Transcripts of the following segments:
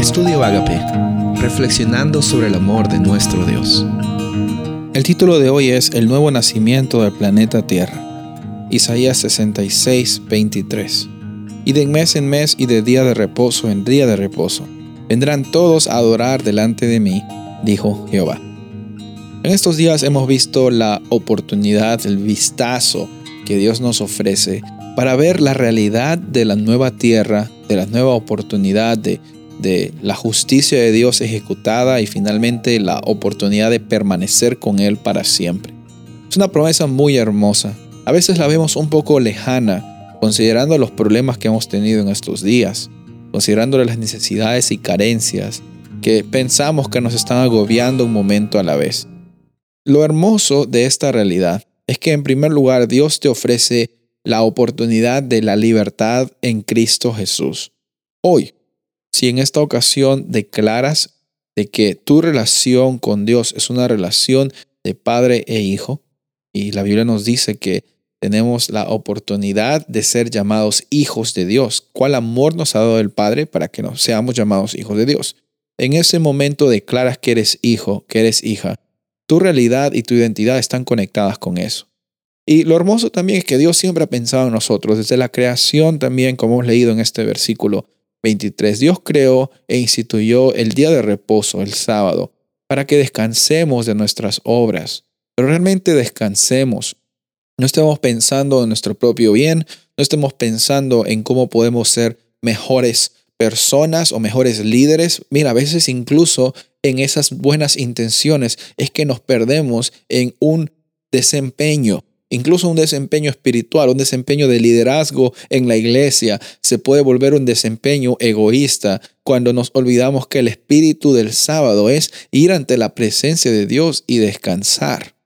Estudio Agape, reflexionando sobre el amor de nuestro Dios. El título de hoy es El nuevo nacimiento del planeta Tierra. Isaías 66, 23. Y de mes en mes y de día de reposo en día de reposo, vendrán todos a adorar delante de mí, dijo Jehová. En estos días hemos visto la oportunidad, el vistazo que Dios nos ofrece para ver la realidad de la nueva tierra, de la nueva oportunidad de, de la justicia de Dios ejecutada y finalmente la oportunidad de permanecer con Él para siempre. Es una promesa muy hermosa. A veces la vemos un poco lejana, considerando los problemas que hemos tenido en estos días, considerando las necesidades y carencias que pensamos que nos están agobiando un momento a la vez. Lo hermoso de esta realidad es que en primer lugar Dios te ofrece la oportunidad de la libertad en Cristo Jesús. Hoy, si en esta ocasión declaras de que tu relación con Dios es una relación de padre e hijo, y la Biblia nos dice que tenemos la oportunidad de ser llamados hijos de Dios. ¿Cuál amor nos ha dado el Padre para que nos seamos llamados hijos de Dios? En ese momento declaras que eres hijo, que eres hija. Tu realidad y tu identidad están conectadas con eso. Y lo hermoso también es que Dios siempre ha pensado en nosotros, desde la creación también, como hemos leído en este versículo 23. Dios creó e instituyó el día de reposo, el sábado, para que descansemos de nuestras obras, pero realmente descansemos. No estemos pensando en nuestro propio bien, no estemos pensando en cómo podemos ser mejores personas o mejores líderes. Mira, a veces incluso en esas buenas intenciones es que nos perdemos en un desempeño Incluso un desempeño espiritual, un desempeño de liderazgo en la iglesia se puede volver un desempeño egoísta cuando nos olvidamos que el espíritu del sábado es ir ante la presencia de Dios y descansar.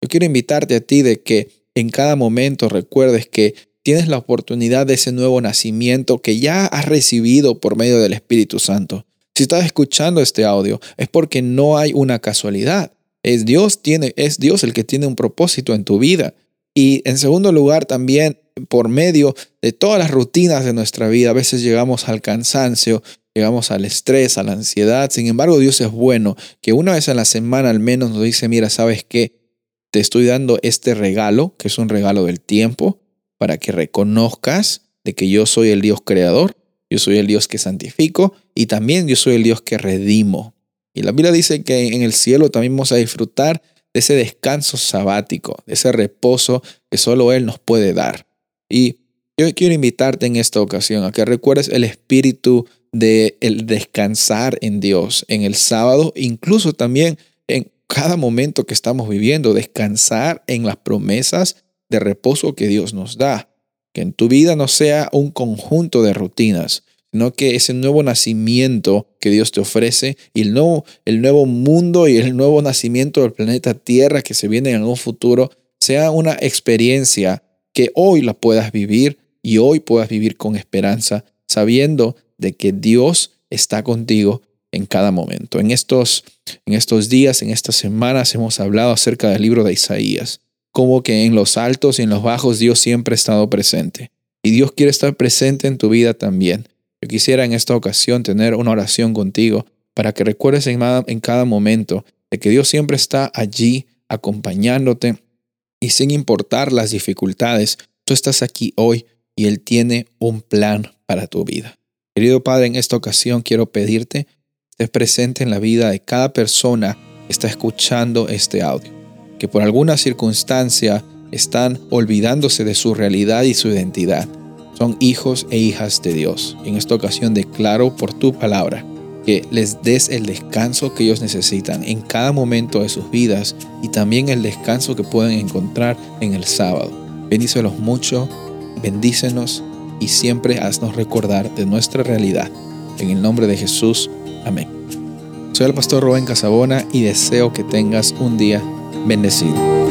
Yo quiero invitarte a ti de que en cada momento recuerdes que tienes la oportunidad de ese nuevo nacimiento que ya has recibido por medio del Espíritu Santo. Si estás escuchando este audio es porque no hay una casualidad. Es Dios, tiene, es Dios el que tiene un propósito en tu vida. Y en segundo lugar, también por medio de todas las rutinas de nuestra vida, a veces llegamos al cansancio, llegamos al estrés, a la ansiedad. Sin embargo, Dios es bueno, que una vez a la semana al menos nos dice, mira, ¿sabes qué? Te estoy dando este regalo, que es un regalo del tiempo, para que reconozcas de que yo soy el Dios creador, yo soy el Dios que santifico y también yo soy el Dios que redimo. Y la Biblia dice que en el cielo también vamos a disfrutar de ese descanso sabático, de ese reposo que solo Él nos puede dar. Y yo quiero invitarte en esta ocasión a que recuerdes el espíritu de el descansar en Dios en el sábado, incluso también en cada momento que estamos viviendo, descansar en las promesas de reposo que Dios nos da. Que en tu vida no sea un conjunto de rutinas, sino que ese nuevo nacimiento que Dios te ofrece y el nuevo, el nuevo mundo y el nuevo nacimiento del planeta Tierra que se viene en un futuro sea una experiencia que hoy la puedas vivir y hoy puedas vivir con esperanza, sabiendo de que Dios está contigo en cada momento. En estos, en estos días, en estas semanas, hemos hablado acerca del libro de Isaías, como que en los altos y en los bajos Dios siempre ha estado presente. Y Dios quiere estar presente en tu vida también. Yo quisiera en esta ocasión tener una oración contigo para que recuerdes en cada, momento de que Dios siempre está allí acompañándote y sin importar las dificultades, tú estás aquí hoy y Él tiene un plan para tu vida. Querido Padre, en esta ocasión quiero pedirte que estés presente en la vida de cada persona que está escuchando este audio, que por alguna circunstancia están olvidándose de su realidad y su identidad son hijos e hijas de Dios. En esta ocasión declaro por tu palabra que les des el descanso que ellos necesitan en cada momento de sus vidas y también el descanso que pueden encontrar en el sábado. Bendícelos mucho, bendícenos y siempre haznos recordar de nuestra realidad. En el nombre de Jesús, amén. Soy el pastor Rubén Casabona y deseo que tengas un día bendecido.